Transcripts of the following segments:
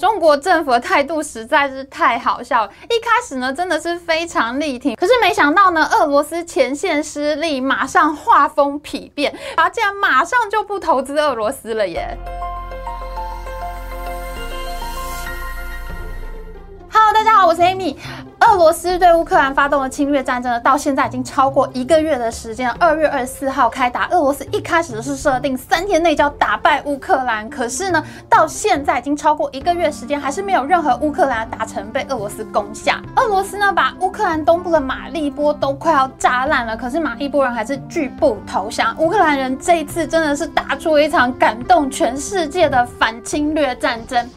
中国政府的态度实在是太好笑了。一开始呢，真的是非常力挺，可是没想到呢，俄罗斯前线失利，马上画风丕变，啊，竟然马上就不投资俄罗斯了耶。大家好，我是 Amy。俄罗斯对乌克兰发动的侵略战争呢，到现在已经超过一个月的时间。二月二十四号开打，俄罗斯一开始是设定三天内就要打败乌克兰，可是呢，到现在已经超过一个月时间，还是没有任何乌克兰的大城被俄罗斯攻下。俄罗斯呢，把乌克兰东部的马利波都快要炸烂了，可是马利波人还是拒不投降。乌克兰人这一次真的是打出了一场感动全世界的反侵略战争。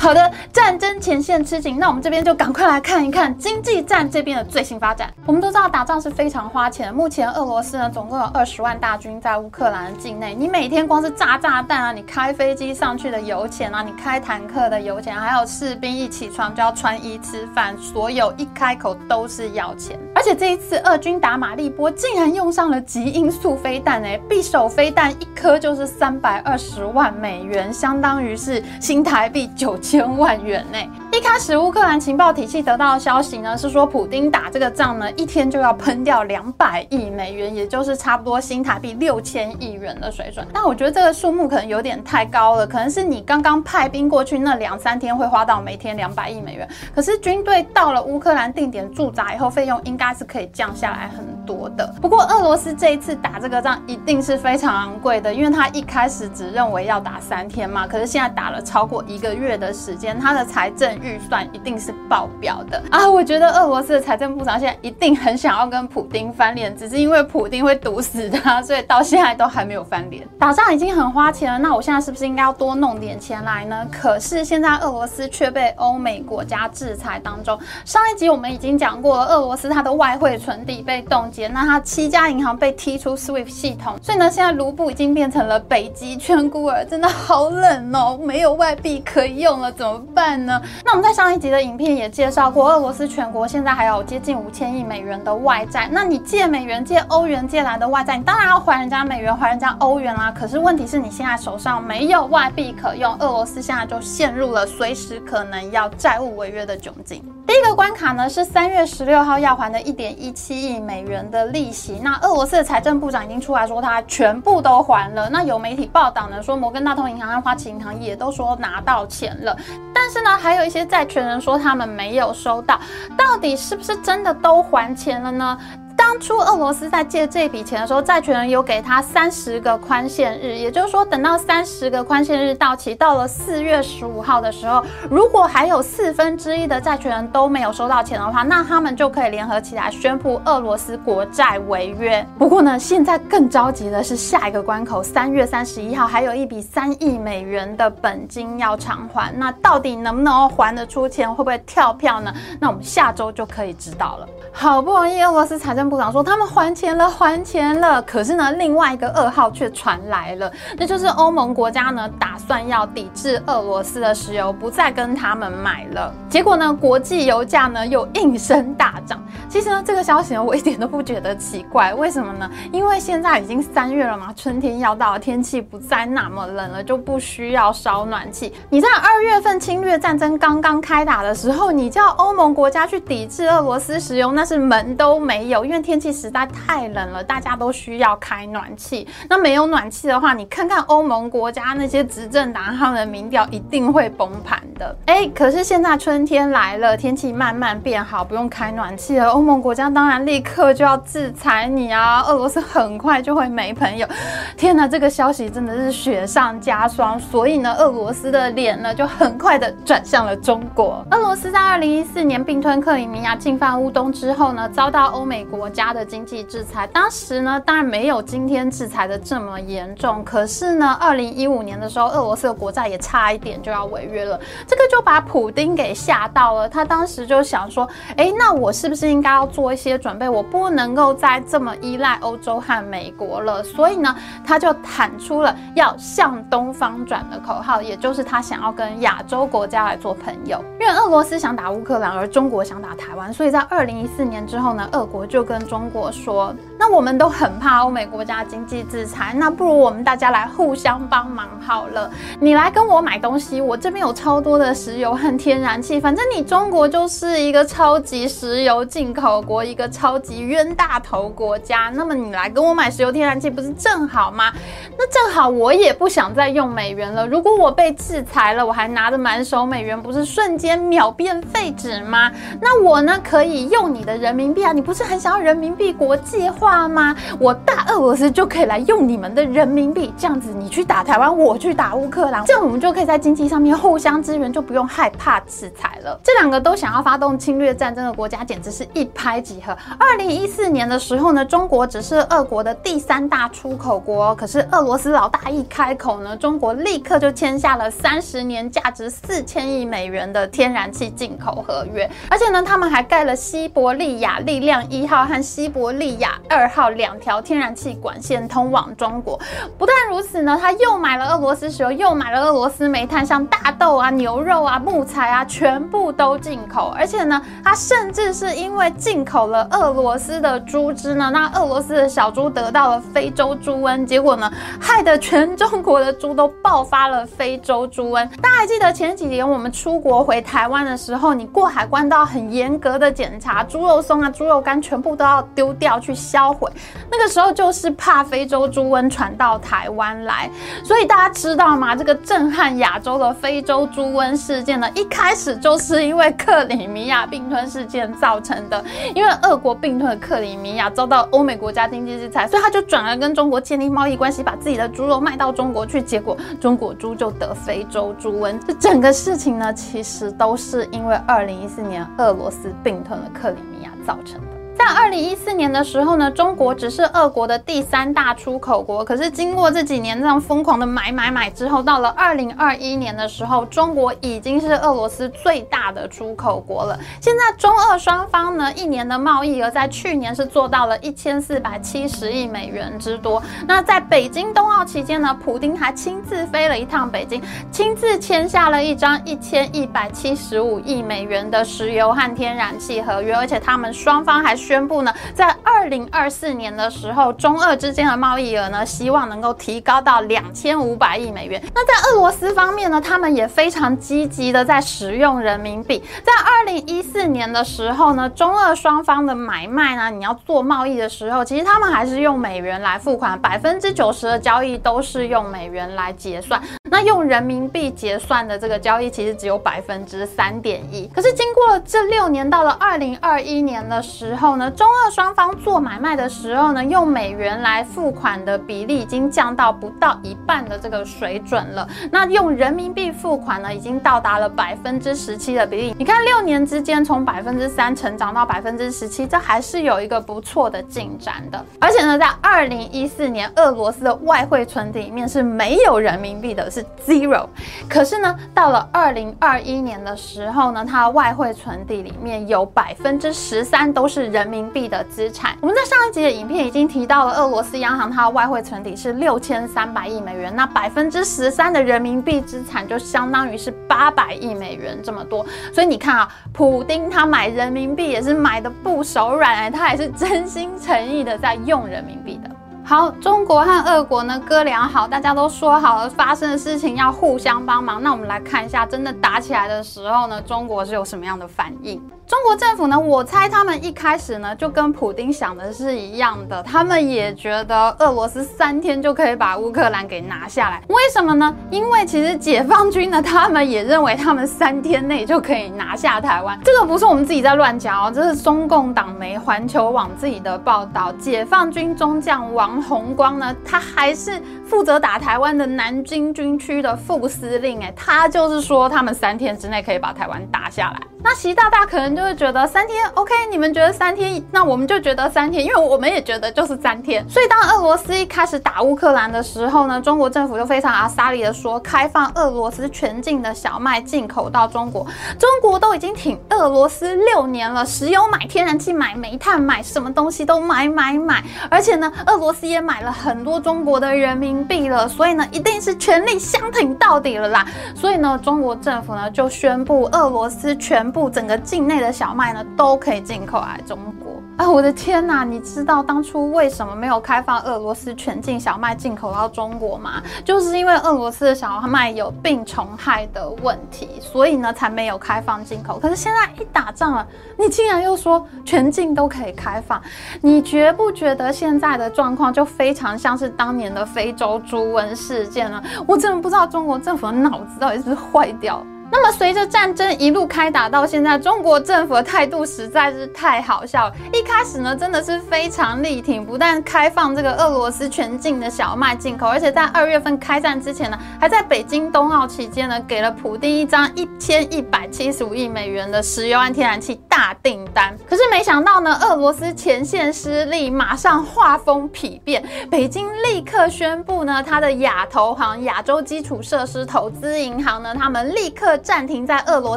好的，战争前线吃紧，那我们这边就赶快来看一看经济战这边的最新发展。我们都知道打仗是非常花钱的，目前俄罗斯呢总共有二十万大军在乌克兰境内，你每天光是炸炸弹啊，你开飞机上去的油钱啊，你开坦克的油钱，还有士兵一起床就要穿衣吃饭，所有一开口都是要钱。而且这一次俄军打马利波竟然用上了极音速飞弹，哎，匕首飞弹一颗就是三百二十万美元，相当于是新台币九千。千万元内。一开始乌克兰情报体系得到的消息呢，是说普丁打这个仗呢，一天就要喷掉两百亿美元，也就是差不多新台币六千亿元的水准。但我觉得这个数目可能有点太高了，可能是你刚刚派兵过去那两三天会花到每天两百亿美元，可是军队到了乌克兰定点驻扎以后，费用应该是可以降下来很多的。不过俄罗斯这一次打这个仗一定是非常昂贵的，因为他一开始只认为要打三天嘛，可是现在打了超过一个月的时间，他的财政。预算一定是爆表的啊！我觉得俄罗斯的财政部长现在一定很想要跟普丁翻脸，只是因为普丁会毒死他，所以到现在都还没有翻脸。打仗已经很花钱了，那我现在是不是应该要多弄点钱来呢？可是现在俄罗斯却被欧美国家制裁当中。上一集我们已经讲过了，俄罗斯它的外汇存底被冻结，那它七家银行被踢出 SWIFT 系统，所以呢，现在卢布已经变成了北极圈孤儿，真的好冷哦，没有外币可以用了，怎么办呢？那我们在上一集的影片也介绍过，俄罗斯全国现在还有接近五千亿美元的外债。那你借美元、借欧元借来的外债，你当然要还人家美元、还人家欧元啦。可是问题是你现在手上没有外币可用，俄罗斯现在就陷入了随时可能要债务违约的窘境。第一个关卡呢是三月十六号要还的一点一七亿美元的利息。那俄罗斯的财政部长已经出来说他全部都还了。那有媒体报道呢说摩根大通银行和花旗银行也都说拿到钱了。但是呢还有一些。债权人说他们没有收到，到底是不是真的都还钱了呢？当初俄罗斯在借这笔钱的时候，债权人有给他三十个宽限日，也就是说，等到三十个宽限日到期，到了四月十五号的时候，如果还有四分之一的债权人都没有收到钱的话，那他们就可以联合起来宣布俄罗斯国债违约。不过呢，现在更着急的是下一个关口，三月三十一号还有一笔三亿美元的本金要偿还，那到底能不能还得出钱，会不会跳票呢？那我们下周就可以知道了。好不容易，俄罗斯财政部长说他们还钱了，还钱了。可是呢，另外一个噩耗却传来了，那就是欧盟国家呢打算要抵制俄罗斯的石油，不再跟他们买了。结果呢，国际油价呢又应声大涨。其实呢，这个消息呢我一点都不觉得奇怪，为什么呢？因为现在已经三月了嘛，春天要到了，天气不再那么冷了，就不需要烧暖气。你在二月份侵略战争刚刚开打的时候，你叫欧盟国家去抵制俄罗斯石油那，那是门都没有，因为天气实在太冷了，大家都需要开暖气。那没有暖气的话，你看看欧盟国家那些执政党他们的民调一定会崩盘的。哎，可是现在春天来了，天气慢慢变好，不用开暖气了，欧盟国家当然立刻就要制裁你啊！俄罗斯很快就会没朋友。天哪，这个消息真的是雪上加霜。所以呢，俄罗斯的脸呢就很快的转向了中国。俄罗斯在二零一四年并吞克里米亚，进犯乌东之之后呢，遭到欧美国家的经济制裁。当时呢，当然没有今天制裁的这么严重。可是呢，二零一五年的时候，俄罗斯的国债也差一点就要违约了。这个就把普丁给吓到了。他当时就想说：“哎，那我是不是应该要做一些准备？我不能够再这么依赖欧洲和美国了。”所以呢，他就喊出了要向东方转的口号，也就是他想要跟亚洲国家来做朋友。因为俄罗斯想打乌克兰，而中国想打台湾，所以在二零一四四年之后呢，俄国就跟中国说：“那我们都很怕欧美国家经济制裁，那不如我们大家来互相帮忙好了。你来跟我买东西，我这边有超多的石油和天然气，反正你中国就是一个超级石油进口国，一个超级冤大头国家。那么你来跟我买石油、天然气，不是正好吗？那正好我也不想再用美元了。如果我被制裁了，我还拿着满手美元，不是瞬间秒变废纸吗？那我呢，可以用你的人民币啊？你不是很想要人民币国际化吗？我大俄罗斯就可以来用你们的人民币，这样子你去打台湾，我去打乌克兰，这样我们就可以在经济上面互相支援，就不用害怕制裁了。这两个都想要发动侵略战争的国家，简直是一拍即合。二零一四年的时候呢，中国只是俄国的第三大出口国，可是俄罗斯老大一开口呢，中国立刻就签下了三十年、价值四千亿美元的天然气进口合约，而且呢，他们还盖了西伯利利亚力量一号和西伯利亚二号两条天然气管线通往中国。不但如此呢，他又买了俄罗斯石油，又买了俄罗斯煤炭，像大豆啊、牛肉啊、木材啊，全部都进口。而且呢，他甚至是因为进口了俄罗斯的猪只呢，那俄罗斯的小猪得到了非洲猪瘟，结果呢，害得全中国的猪都爆发了非洲猪瘟。大家还记得前几年我们出国回台湾的时候，你过海关都要很严格的检查，猪肉松啊、猪肉干全部都要丢掉去销毁。那个时候就是怕非洲猪瘟传到台湾来，所以大家知道吗？这个震撼亚洲的非洲猪瘟事件呢，一开始就是因为克里米亚并吞事件造成的。因为俄国并吞了克里米亚，遭到欧美国家经济制裁，所以他就转而跟中国建立贸易关系，把自己的猪肉卖到中国去，结果中国猪就得非洲猪瘟。这整个事情呢，其实都是因为二零一四年俄罗斯并吞了克里米造成的。二零一四年的时候呢，中国只是俄国的第三大出口国。可是经过这几年这样疯狂的买买买之后，到了二零二一年的时候，中国已经是俄罗斯最大的出口国了。现在中俄双方呢，一年的贸易额在去年是做到了一千四百七十亿美元之多。那在北京冬奥期间呢，普丁还亲自飞了一趟北京，亲自签下了一张一千一百七十五亿美元的石油和天然气合约，而且他们双方还宣布呢，在二零二四年的时候，中俄之间的贸易额呢，希望能够提高到两千五百亿美元。那在俄罗斯方面呢，他们也非常积极的在使用人民币。在二零一四年的时候呢，中俄双方的买卖呢，你要做贸易的时候，其实他们还是用美元来付款，百分之九十的交易都是用美元来结算。那用人民币结算的这个交易，其实只有百分之三点一。可是经过了这六年，到了二零二一年的时候呢，中俄双方做买卖的时候呢，用美元来付款的比例已经降到不到一半的这个水准了。那用人民币付款呢，已经到达了百分之十七的比例。你看，六年之间从百分之三成长到百分之十七，这还是有一个不错的进展的。而且呢，在二零一四年，俄罗斯的外汇存底里面是没有人民币的，是 zero。可是呢，到了二零二一年的时候呢，它外汇存底里面有百分之十三都是人。人民币的资产，我们在上一集的影片已经提到了，俄罗斯央行它的外汇存底是六千三百亿美元，那百分之十三的人民币资产就相当于是八百亿美元这么多。所以你看啊，普丁他买人民币也是买的不手软哎，他也是真心诚意的在用人民币的。好，中国和俄国呢，哥俩好，大家都说好了，发生的事情要互相帮忙。那我们来看一下，真的打起来的时候呢，中国是有什么样的反应？中国政府呢，我猜他们一开始呢，就跟普丁想的是一样的，他们也觉得俄罗斯三天就可以把乌克兰给拿下来。为什么呢？因为其实解放军呢，他们也认为他们三天内就可以拿下台湾。这个不是我们自己在乱讲哦，这是中共党媒环球网自己的报道。解放军中将王洪光呢，他还是负责打台湾的南京军区的副司令，哎，他就是说他们三天之内可以把台湾打下来。那习大大可能就会觉得三天 OK，你们觉得三天，那我们就觉得三天，因为我们也觉得就是三天。所以当俄罗斯一开始打乌克兰的时候呢，中国政府就非常阿萨里的说，开放俄罗斯全境的小麦进口到中国。中国都已经挺俄罗斯六年了，石油买，天然气买，煤炭买，什么东西都买买买。而且呢，俄罗斯也买了很多中国的人民币了，所以呢，一定是全力相挺到底了啦。所以呢，中国政府呢就宣布，俄罗斯全部整个境内的小麦呢都可以进口来中国。啊，我的天呐！你知道当初为什么没有开放俄罗斯全境小麦进口到中国吗？就是因为俄罗斯的小麦有病虫害的问题，所以呢才没有开放进口。可是现在一打仗了，你竟然又说全境都可以开放，你觉不觉得现在的状况就非常像是当年的非洲猪瘟事件呢？我真的不知道中国政府的脑子到底是坏掉了。那么，随着战争一路开打到现在，中国政府的态度实在是太好笑了。一开始呢，真的是非常力挺，不但开放这个俄罗斯全境的小麦进口，而且在二月份开战之前呢，还在北京冬奥期间呢，给了普丁一张一千一百七十五亿美元的石油和天然气大订单。可是没想到呢，俄罗斯前线失利，马上画风丕变，北京立刻宣布呢，他的亚投行亚洲基础设施投资银行呢，他们立刻。暂停在俄罗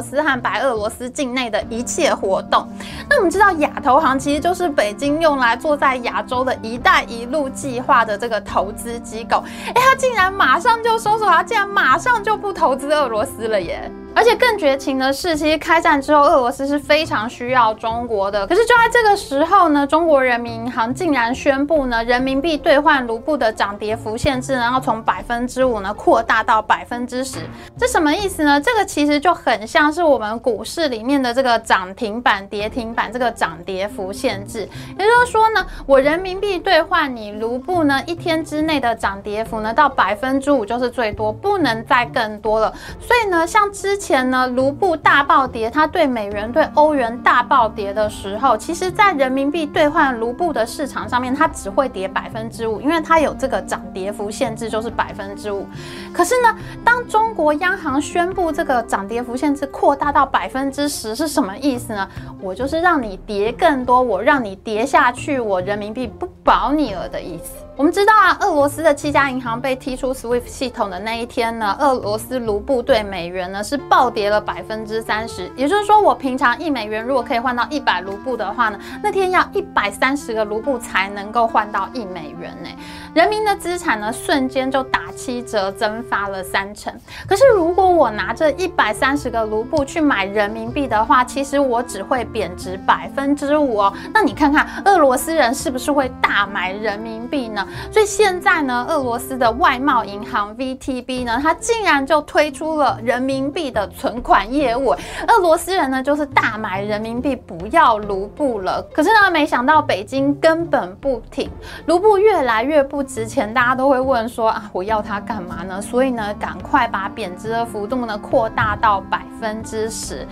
斯和白俄罗斯境内的一切活动。那我们知道，亚投行其实就是北京用来做在亚洲的一带一路计划的这个投资机构。哎，他竟然马上就收手，他竟然马上就不投资俄罗斯了耶！而且更绝情的是，其实开战之后，俄罗斯是非常需要中国的。可是就在这个时候呢，中国人民银行竟然宣布呢，人民币兑换卢布的涨跌幅限制呢，要从百分之五呢扩大到百分之十。这什么意思呢？这个其实就很像是我们股市里面的这个涨停板、跌停板这个涨跌幅限制。也就是说呢，我人民币兑换你卢布呢，一天之内的涨跌幅呢到百分之五就是最多，不能再更多了。所以呢，像之前前呢，卢布大暴跌，它对美元、对欧元大暴跌的时候，其实，在人民币兑换卢布的市场上面，它只会跌百分之五，因为它有这个涨跌幅限制，就是百分之五。可是呢，当中国央行宣布这个涨跌幅限制扩大到百分之十，是什么意思呢？我就是让你跌更多，我让你跌下去，我人民币不保你了的意思。我们知道啊，俄罗斯的七家银行被踢出 SWIFT 系统的那一天呢，俄罗斯卢布对美元呢是暴跌了百分之三十。也就是说，我平常一美元如果可以换到一百卢布的话呢，那天要一百三十个卢布才能够换到一美元呢。人民的资产呢瞬间就打七折，蒸发了三成。可是如果我拿着一百三十个卢布去买人民币的话，其实我只会贬值百分之五哦。那你看看俄罗斯人是不是会大买人民币呢？所以现在呢，俄罗斯的外贸银行 VTB 呢，它竟然就推出了人民币的存款业务。俄罗斯人呢，就是大买人民币，不要卢布了。可是呢，没想到北京根本不挺，卢布越来越不值钱，大家都会问说啊，我要它干嘛呢？所以呢，赶快把贬值的幅度呢扩大到百分之十。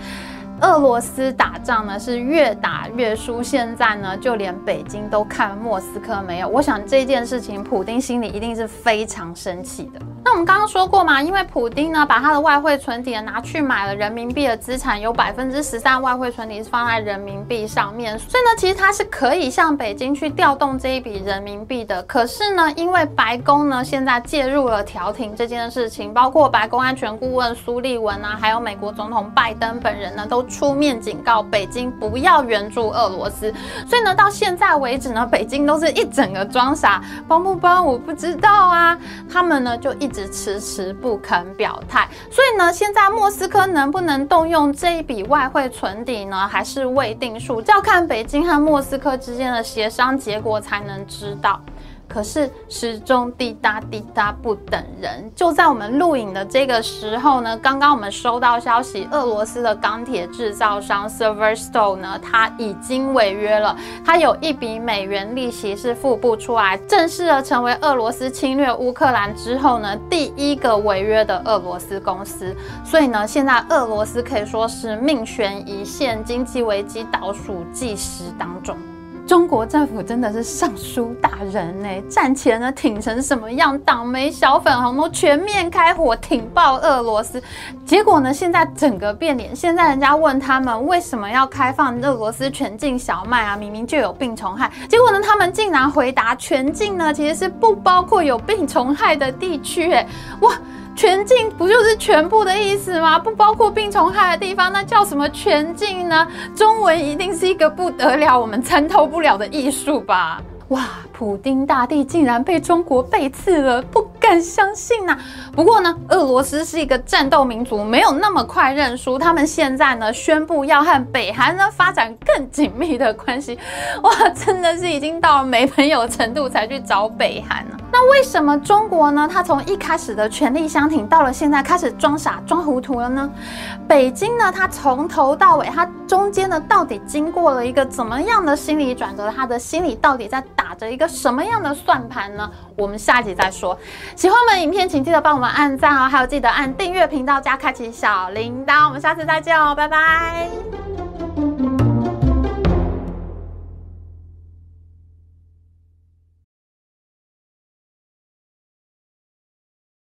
俄罗斯打仗呢是越打越输，现在呢就连北京都看莫斯科没有。我想这件事情，普丁心里一定是非常生气的。那我们刚刚说过嘛，因为普丁呢把他的外汇存底拿去买了人民币的资产，有百分之十三外汇存底是放在人民币上面，所以呢其实他是可以向北京去调动这一笔人民币的。可是呢，因为白宫呢现在介入了调停这件事情，包括白宫安全顾问苏利文啊，还有美国总统拜登本人呢都。出面警告北京不要援助俄罗斯，所以呢，到现在为止呢，北京都是一整个装傻，帮不帮我不知道啊。他们呢就一直迟迟不肯表态，所以呢，现在莫斯科能不能动用这一笔外汇存底呢，还是未定数，要看北京和莫斯科之间的协商结果才能知道。可是时钟滴答滴答不等人，就在我们录影的这个时候呢，刚刚我们收到消息，俄罗斯的钢铁制造商 s e r v e r s t o n e 呢，它已经违约了，它有一笔美元利息是付不出来，正式的成为俄罗斯侵略乌克兰之后呢，第一个违约的俄罗斯公司。所以呢，现在俄罗斯可以说是命悬一线，经济危机倒数计时当中。中国政府真的是尚书大人呢，战前呢挺成什么样，党媒小粉红都全面开火挺爆俄罗斯，结果呢现在整个变脸，现在人家问他们为什么要开放俄罗斯全境小麦啊，明明就有病虫害，结果呢他们竟然回答全境呢其实是不包括有病虫害的地区，哎，哇！全境不就是全部的意思吗？不包括病虫害的地方，那叫什么全境呢？中文一定是一个不得了，我们参透不了的艺术吧。哇，普丁大帝竟然被中国背刺了，不敢相信呐、不过呢，俄罗斯是一个战斗民族，没有那么快认输。他们现在呢，宣布要和北韩呢发展更紧密的关系。哇，真的是已经到了没朋友程度才去找北韩了。那为什么中国呢？他从一开始的全力相挺，到了现在开始装傻装糊涂了呢？北京呢，他从头到尾，他中间呢，到底经过了一个怎么样的心理转折？他的心里到底在打着一个什么样的算盘呢？我们下集再说。喜欢我们影片，请记得帮我们按赞哦，还有记得按订阅频道加开启小铃铛。我们下次再见哦，拜拜。